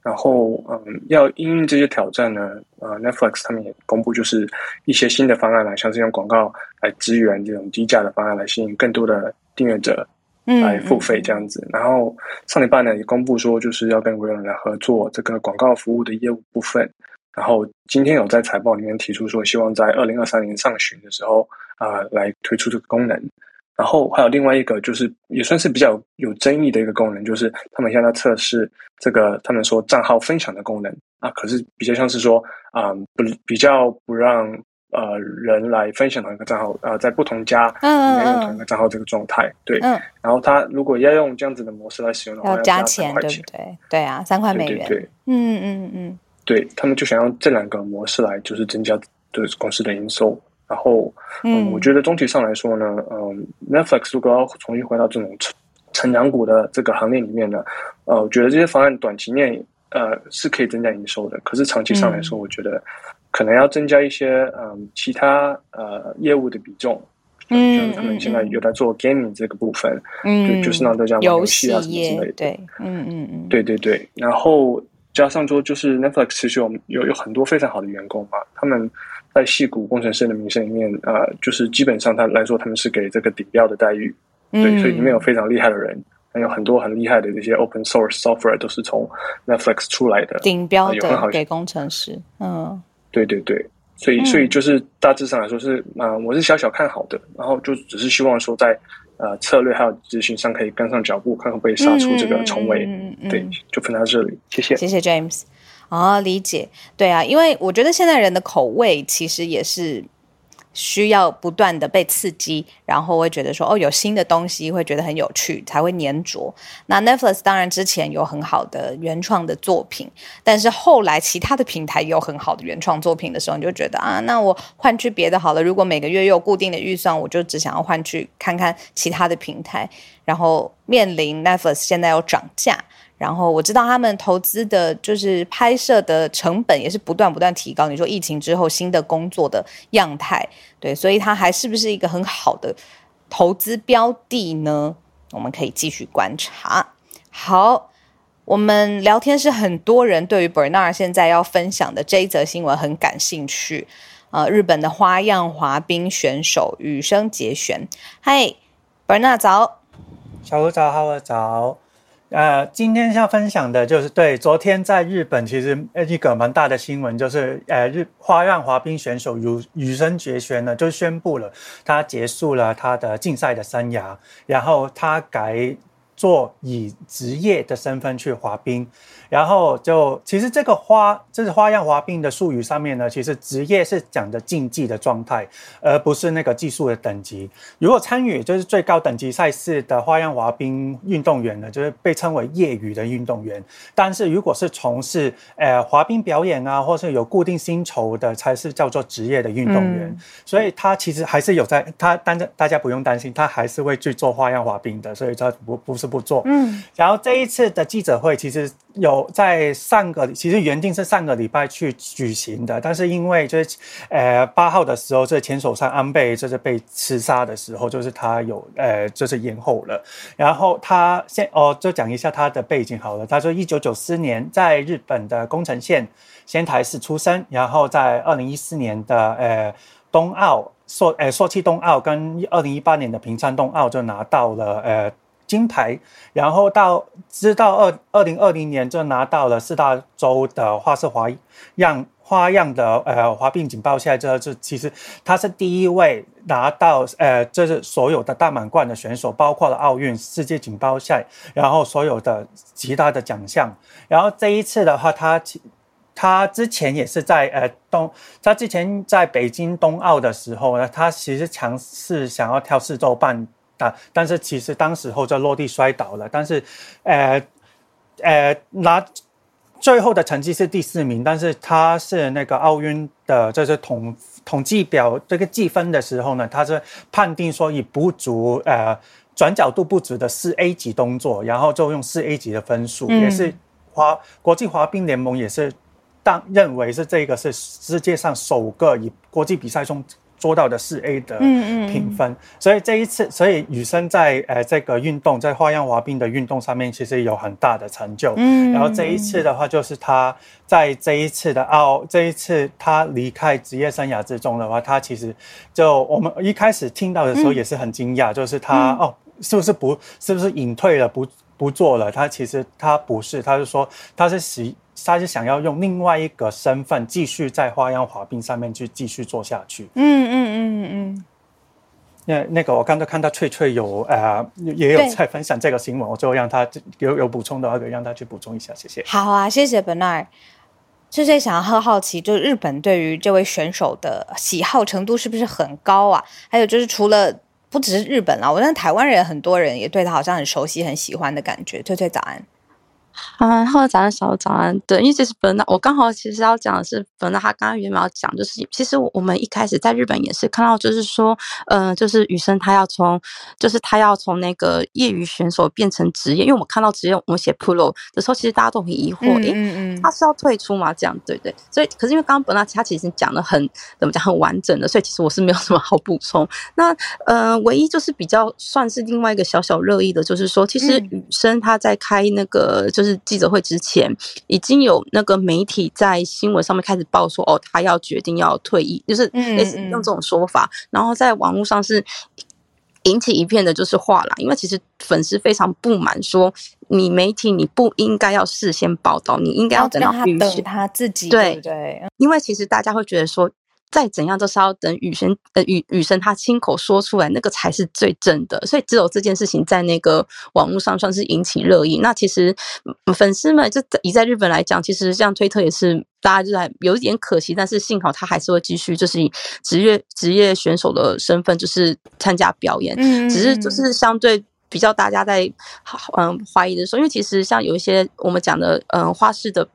然后，嗯，要应应这些挑战呢，呃，Netflix 他们也公布就是一些新的方案来，像是用广告来支援这种低价的方案来吸引更多的订阅者来付费这样子。然后上礼拜呢也公布说就是要跟微软来合作这个广告服务的业务部分。然后今天有在财报里面提出说，希望在二零二三年上旬的时候啊来推出这个功能。然后还有另外一个，就是也算是比较有争议的一个功能，就是他们现在测试这个，他们说账号分享的功能啊，可是比较像是说啊，不比较不让呃人来分享同一个账号，呃，在不同家里面用同一个账号这个状态，对。嗯然后他如果要用这样子的模式来使用的话，要加钱，对不对？对啊，三块美元。对，嗯嗯嗯，对他们就想用这两个模式来就是增加对公司的营收。然后，嗯，我觉得总体上来说呢，嗯，Netflix 如果要重新回到这种成成长股的这个行列里面呢，呃，我觉得这些方案短期内呃是可以增加营收的，可是长期上来说，我觉得可能要增加一些嗯其他呃业务的比重，嗯，就是他们现在有在做 gaming 这个部分，嗯，就是让大家玩游戏啊什么之类的，对，嗯嗯嗯，对对对，然后加上说就是 Netflix 其实有有有很多非常好的员工嘛，他们。在戏骨工程师的名声里面，啊，就是基本上他来说，他们是给这个顶标的待遇，对，所以里面有非常厉害的人，还有很多很厉害的这些 open source software 都是从 Netflix 出来的，顶标的给工程师，嗯，对对对，所以所以就是大致上来说是，啊，我是小小看好的，然后就只是希望说在呃策略还有执行上可以跟上脚步，看会不会杀出这个重围，对，就分到这里，谢谢，谢谢 James。哦，理解，对啊，因为我觉得现在人的口味其实也是需要不断的被刺激，然后会觉得说，哦，有新的东西会觉得很有趣，才会粘着。那 Netflix 当然之前有很好的原创的作品，但是后来其他的平台有很好的原创作品的时候，你就觉得啊，那我换去别的好了。如果每个月有固定的预算，我就只想要换去看看其他的平台。然后面临 Netflix 现在有涨价。然后我知道他们投资的就是拍摄的成本也是不断不断提高。你说疫情之后新的工作的样态，对，所以它还是不是一个很好的投资标的呢？我们可以继续观察。好，我们聊天是很多人对于 Bernard 现在要分享的这一则新闻很感兴趣。呃，日本的花样滑冰选手羽生结弦，嗨，Bernard 早，小吴早，好早。呃，今天要分享的就是对昨天在日本其实一个蛮大的新闻，就是呃日花样滑冰选手如羽生结弦呢就宣布了他结束了他的竞赛的生涯，然后他改做以职业的身份去滑冰。然后就其实这个花，这是花样滑冰的术语上面呢，其实职业是讲的竞技的状态，而不是那个技术的等级。如果参与就是最高等级赛事的花样滑冰运动员呢，就是被称为业余的运动员。但是如果是从事呃滑冰表演啊，或是有固定薪酬的，才是叫做职业的运动员。所以他其实还是有在，他但是大家不用担心，他还是会去做花样滑冰的，所以他不不是不做。嗯。然后这一次的记者会其实有。在上个其实原定是上个礼拜去举行的，但是因为就是呃八号的时候，这前手上安倍就是被刺杀的时候，就是他有呃就是延后了。然后他先哦就讲一下他的背景好了。他说一九九四年在日本的宫城县仙台市出生，然后在二零一四年的呃冬奥朔呃朔气冬奥跟二零一八年的平昌冬奥就拿到了呃。金牌，然后到直到二二零二零年就拿到了四大洲的花式花样花样的呃滑冰锦标赛，这这其实他是第一位拿到呃这是所有的大满贯的选手，包括了奥运、世界锦标赛，然后所有的其他的奖项。然后这一次的话，他他之前也是在呃东，他之前在北京冬奥的时候呢，他其实尝试想要跳四周半。但是其实当时候就落地摔倒了，但是，呃，呃，拿最后的成绩是第四名，但是他是那个奥运的，就是统统计表这个计分的时候呢，他是判定说以不足呃转角度不足的四 A 级动作，然后就用四 A 级的分数，也是滑国际滑冰联盟也是当认为是这个是世界上首个以国际比赛中。做到的四 A 的评分，所以这一次，所以羽生在呃这个运动，在花样滑冰的运动上面，其实有很大的成就。嗯，然后这一次的话，就是他在这一次的奥，这一次他离开职业生涯之中的话，他其实就我们一开始听到的时候也是很惊讶，就是他哦，是不是不，是不是隐退了，不不做了？他其实他不是，他是说他是喜。他是想要用另外一个身份继续在花样滑冰上面去继续做下去。嗯嗯嗯嗯。那那个我刚才看到翠翠有呃也有在分享这个新闻，我就让他有有补充的话，可以让他去补充一下，谢谢。好啊，谢谢 Bernard。翠翠想要很好奇，就是日本对于这位选手的喜好程度是不是很高啊？还有就是除了不只是日本啦，我觉得台湾人很多人也对他好像很熟悉、很喜欢的感觉。翠翠早安。啊，后早安，小早安。对，因为其实本来我刚好其实要讲的是，本来他刚刚原本要讲，就是其实我们一开始在日本也是看到，就是说，呃，就是雨生他要从，就是他要从那个业余选手变成职业，因为我们看到职业，我们写 pro 的时候，其实大家都很疑惑，诶，他是要退出吗？这样对对。所以，可是因为刚刚本来他其实讲的很怎么讲，很完整的，所以其实我是没有什么好补充。那呃，唯一就是比较算是另外一个小小热议的，就是说，其实雨生他在开那个就是。记者会之前，已经有那个媒体在新闻上面开始报说，哦，他要决定要退役，就是类似用这种说法，然后在网络上是引起一片的就是话啦。因为其实粉丝非常不满，说你媒体你不应该要事先报道，你应该要等到他等他自己，对对？因为其实大家会觉得说。再怎样都是要等雨神呃雨雨神他亲口说出来，那个才是最真的。所以只有这件事情在那个网络上算是引起热议。那其实粉丝们就以在日本来讲，其实像推特也是大家就在有一点可惜，但是幸好他还是会继续就是以职业职业选手的身份就是参加表演。嗯，只是就是相对比较大家在嗯怀疑的时候，因为其实像有一些我们讲的嗯花式的。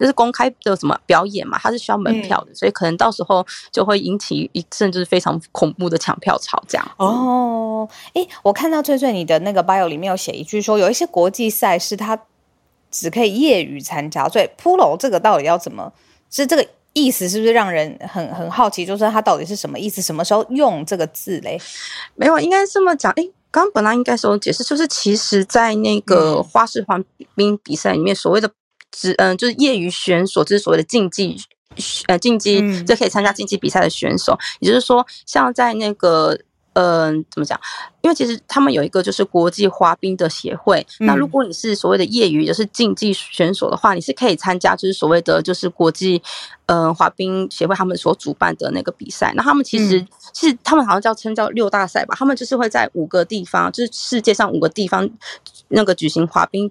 就是公开的什么表演嘛，它是需要门票的，所以可能到时候就会引起一甚至非常恐怖的抢票潮这样。哦，哎，我看到翠翠你的那个 bio 里面有写一句说，有一些国际赛事它只可以业余参加，所以 pro 这个到底要怎么？是这个意思是不是让人很很好奇？就是它到底是什么意思？什么时候用这个字嘞？没有，应该这么讲。哎，刚刚本来应该说解释，就是其实在那个花式滑冰比赛里面，所谓的。只嗯，就是业余选手，就是所谓的竞技，呃，竞技就可以参加竞技比赛的选手。也就是说，像在那个，嗯，怎么讲？因为其实他们有一个就是国际滑冰的协会。那如果你是所谓的业余，就是竞技选手的话，你是可以参加就是所谓的就是国际，呃，滑冰协会他们所主办的那个比赛。那他们其实是他们好像叫称叫六大赛吧？他们就是会在五个地方，就是世界上五个地方那个举行滑冰。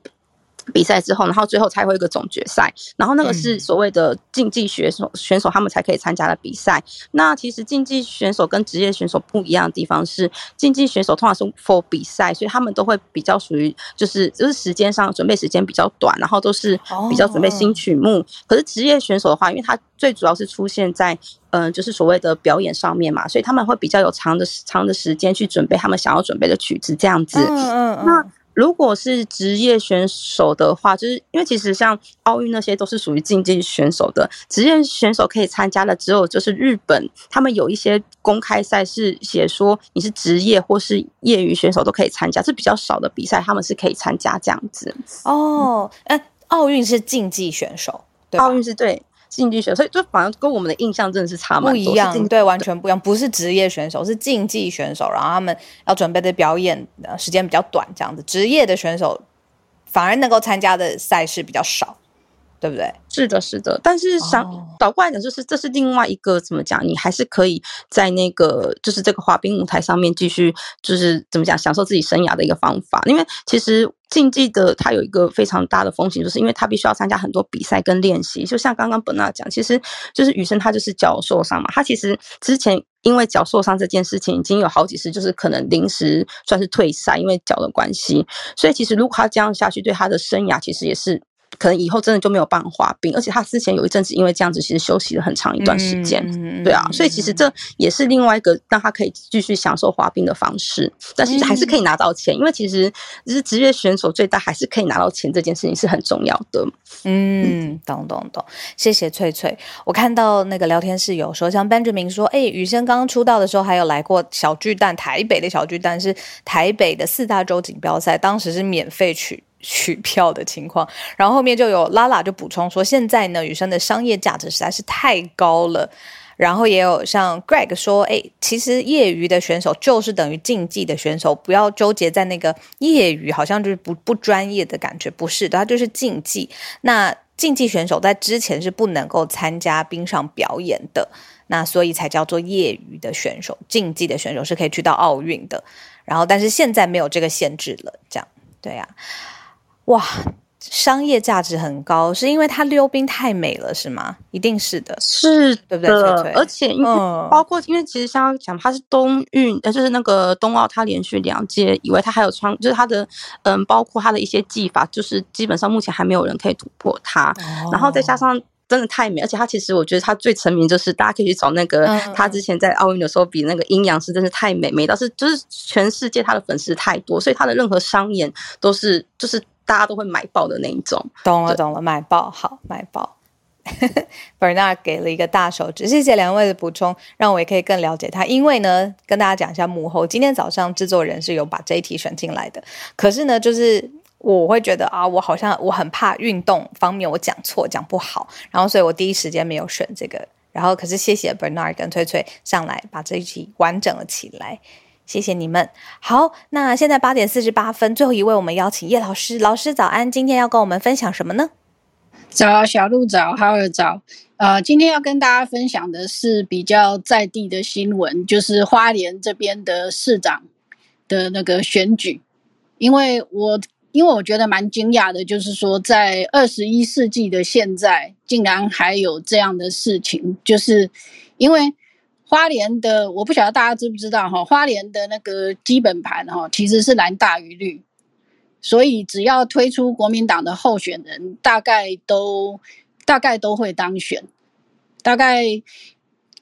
比赛之后，然后最后才会一个总决赛，然后那个是所谓的竞技选手选手他们才可以参加的比赛。那其实竞技选手跟职业选手不一样的地方是，竞技选手通常是 for 比赛，所以他们都会比较属于就是就是时间上准备时间比较短，然后都是比较准备新曲目。可是职业选手的话，因为他最主要是出现在嗯就是所谓的表演上面嘛，所以他们会比较有长的长的时间去准备他们想要准备的曲子这样子。嗯嗯嗯。那如果是职业选手的话，就是因为其实像奥运那些都是属于竞技选手的，职业选手可以参加的只有就是日本，他们有一些公开赛是写说你是职业或是业余选手都可以参加，是比较少的比赛，他们是可以参加这样子。哦，哎，奥运是竞技选手，奥运是对。竞技选手，所以就反而跟我们的印象真的是差不一样，对，完全不一样。不是职业选手，是竞技选手，然后他们要准备的表演时间比较短，这样子。职业的选手反而能够参加的赛事比较少，对不对？是的，是的。但是想倒过来讲，就是这是另外一个怎么讲？你还是可以在那个就是这个滑冰舞台上面继续，就是怎么讲，享受自己生涯的一个方法。因为其实。竞技的它有一个非常大的风险，就是因为他必须要参加很多比赛跟练习。就像刚刚本娜讲，其实就是雨生他就是脚受伤嘛，他其实之前因为脚受伤这件事情已经有好几次，就是可能临时算是退赛，因为脚的关系。所以其实如果他这样下去，对他的生涯其实也是。可能以后真的就没有办法滑冰，而且他之前有一阵子因为这样子，其实休息了很长一段时间，对啊，所以其实这也是另外一个让他可以继续享受滑冰的方式，但是还是可以拿到钱，因为其实是职业选手最大还是可以拿到钱，这件事情是很重要的。嗯，懂懂懂，谢谢翠翠。我看到那个聊天室有说，像 Benjamin 说，哎，雨生刚刚出道的时候还有来过小巨蛋，台北的小巨蛋是台北的四大洲锦标赛，当时是免费取。取票的情况，然后后面就有拉拉就补充说，现在呢，雨生的商业价值实在是太高了。然后也有像 Greg 说，哎，其实业余的选手就是等于竞技的选手，不要纠结在那个业余，好像就是不不专业的感觉，不是的，他就是竞技。那竞技选手在之前是不能够参加冰上表演的，那所以才叫做业余的选手，竞技的选手是可以去到奥运的。然后，但是现在没有这个限制了，这样对呀。哇，商业价值很高，是因为它溜冰太美了，是吗？一定是的，是对不对？的，翠翠而且因为嗯包括因为其实像讲它是冬运，呃，就是那个冬奥，它连续两届以外，它还有创，就是它的嗯，包括它的一些技法，就是基本上目前还没有人可以突破它。然后再加哦上真的太美，而且它其实我觉得它最成名就是大家可以去找那个他之前在奥运的时候比那个阴阳师，真是太美，美到是就是全世界他的粉丝太多，所以他的任何商演都是就是大家都会买爆的那一种。懂了，对懂了，买爆好，买爆。Bernard 给了一个大手指，谢谢两位的补充，让我也可以更了解他。因为呢，跟大家讲一下幕后，今天早上制作人是有把这一题选进来的，可是呢，就是我会觉得啊，我好像我很怕运动方面我讲错讲不好，然后所以我第一时间没有选这个。然后可是谢谢 Bernard 跟翠翠上来把这一题完整了起来。谢谢你们。好，那现在八点四十八分，最后一位我们邀请叶老师，老师早安，今天要跟我们分享什么呢？早，小鹿早，哈尔早。呃，今天要跟大家分享的是比较在地的新闻，就是花莲这边的市长的那个选举。因为我因为我觉得蛮惊讶的，就是说在二十一世纪的现在，竟然还有这样的事情，就是因为花莲的，我不晓得大家知不知道哈，花莲的那个基本盘哈，其实是蓝大于绿。所以只要推出国民党的候选人，大概都大概都会当选。大概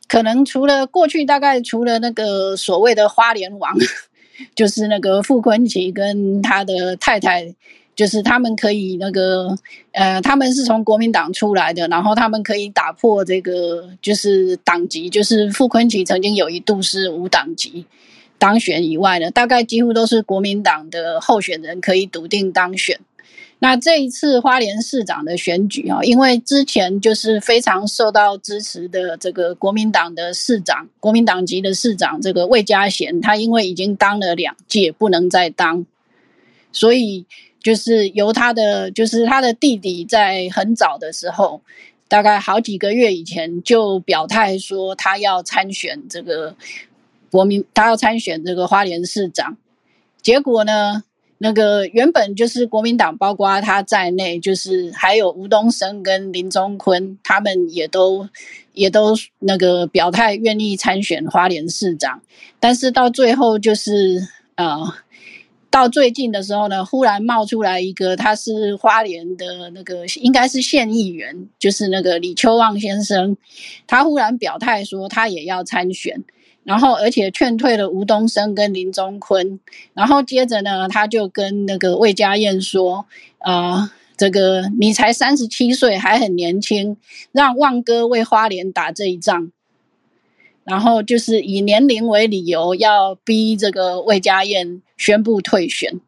可能除了过去，大概除了那个所谓的花莲王，就是那个傅昆萁跟他的太太，就是他们可以那个呃，他们是从国民党出来的，然后他们可以打破这个就是党籍，就是傅昆萁曾经有一度是无党籍。当选以外呢，大概几乎都是国民党的候选人可以笃定当选。那这一次花莲市长的选举啊，因为之前就是非常受到支持的这个国民党的市长，国民党籍的市长这个魏家贤，他因为已经当了两届，不能再当，所以就是由他的就是他的弟弟在很早的时候，大概好几个月以前就表态说他要参选这个。国民他要参选这个花莲市长，结果呢，那个原本就是国民党，包括他在内，就是还有吴东升跟林宗坤，他们也都也都那个表态愿意参选花莲市长，但是到最后就是呃，到最近的时候呢，忽然冒出来一个，他是花莲的那个应该是县议员，就是那个李秋旺先生，他忽然表态说他也要参选。然后，而且劝退了吴东升跟林宗坤，然后接着呢，他就跟那个魏家燕说：“呃，这个你才三十七岁，还很年轻，让旺哥为花莲打这一仗。”然后就是以年龄为理由，要逼这个魏家燕宣布退选。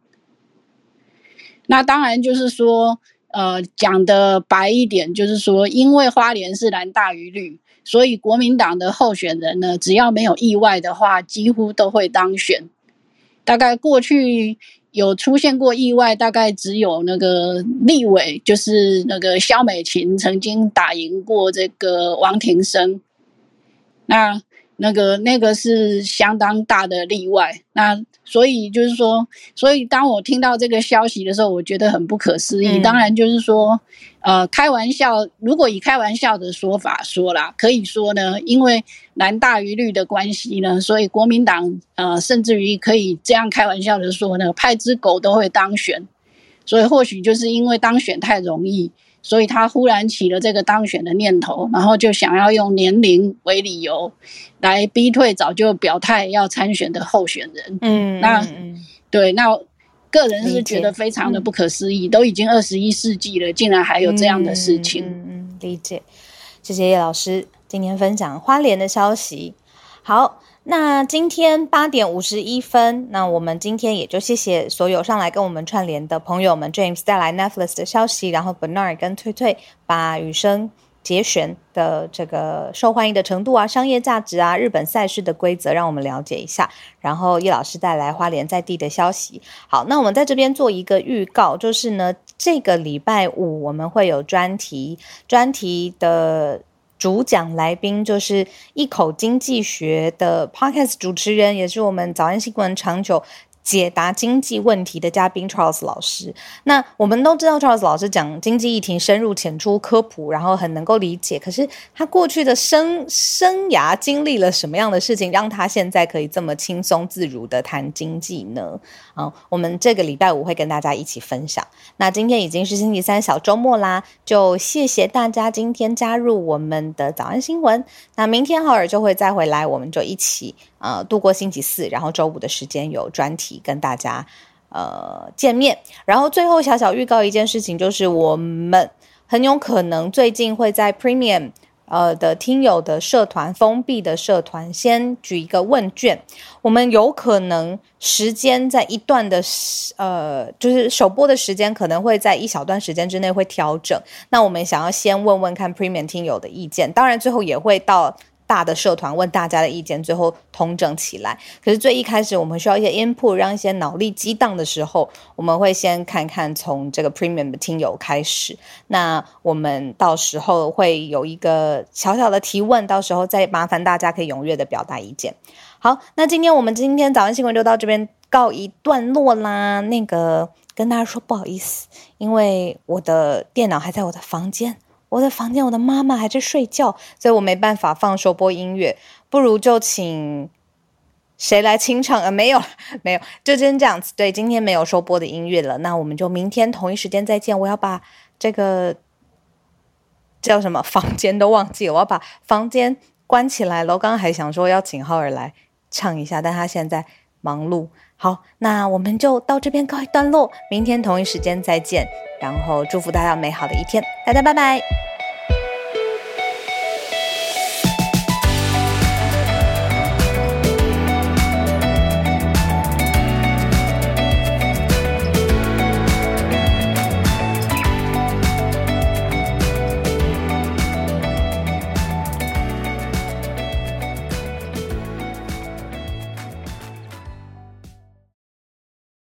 那当然就是说，呃，讲的白一点，就是说，因为花莲是蓝大于绿。所以国民党的候选人呢，只要没有意外的话，几乎都会当选。大概过去有出现过意外，大概只有那个立委，就是那个萧美琴曾经打赢过这个王庭生。那那个那个是相当大的例外。那所以就是说，所以当我听到这个消息的时候，我觉得很不可思议。嗯当然就是说。呃，开玩笑，如果以开玩笑的说法说啦，可以说呢，因为蓝大于绿的关系呢，所以国民党呃，甚至于可以这样开玩笑的说呢，派只狗都会当选，所以或许就是因为当选太容易，所以他忽然起了这个当选的念头，然后就想要用年龄为理由来逼退早就表态要参选的候选人。嗯，那嗯对，那。个人是觉得非常的不可思议，都已经二十一世纪了，竟然还有这样的事情。嗯，理解。谢谢叶老师今天分享花莲的消息。好，那今天八点五十一分，那我们今天也就谢谢所有上来跟我们串联的朋友们，James 带来 Netflix 的消息，然后 Bernard 跟翠翠把雨生。节选的这个受欢迎的程度啊，商业价值啊，日本赛事的规则，让我们了解一下。然后叶老师带来花莲在地的消息。好，那我们在这边做一个预告，就是呢，这个礼拜五我们会有专题，专题的主讲来宾就是一口经济学的 Podcast 主持人，也是我们早安新闻长久。解答经济问题的嘉宾 Charles 老师。那我们都知道 Charles 老师讲经济议题深入浅出、科普，然后很能够理解。可是他过去的生生涯经历了什么样的事情，让他现在可以这么轻松自如的谈经济呢？啊，我们这个礼拜五会跟大家一起分享。那今天已经是星期三小周末啦，就谢谢大家今天加入我们的早安新闻。那明天浩尔就会再回来，我们就一起呃度过星期四，然后周五的时间有专题跟大家呃见面。然后最后小小预告一件事情，就是我们很有可能最近会在 Premium。呃的听友的社团封闭的社团，先举一个问卷，我们有可能时间在一段的呃，就是首播的时间可能会在一小段时间之内会调整。那我们想要先问问看 Premium 听友的意见，当然最后也会到。大的社团问大家的意见，最后通整起来。可是最一开始，我们需要一些 input，让一些脑力激荡的时候，我们会先看看从这个 premium 的听友开始。那我们到时候会有一个小小的提问，到时候再麻烦大家可以踊跃的表达意见。好，那今天我们今天早安新闻就到这边告一段落啦。那个跟大家说不好意思，因为我的电脑还在我的房间。我的房间，我的妈妈还在睡觉，所以我没办法放收播音乐。不如就请谁来清唱？呃，没有，没有，就先这样子。对，今天没有收播的音乐了，那我们就明天同一时间再见。我要把这个叫什么房间都忘记了，我要把房间关起来了。我刚刚还想说要请浩儿来唱一下，但他现在忙碌。好，那我们就到这边告一段落，明天同一时间再见。然后祝福大家美好的一天，大家拜拜。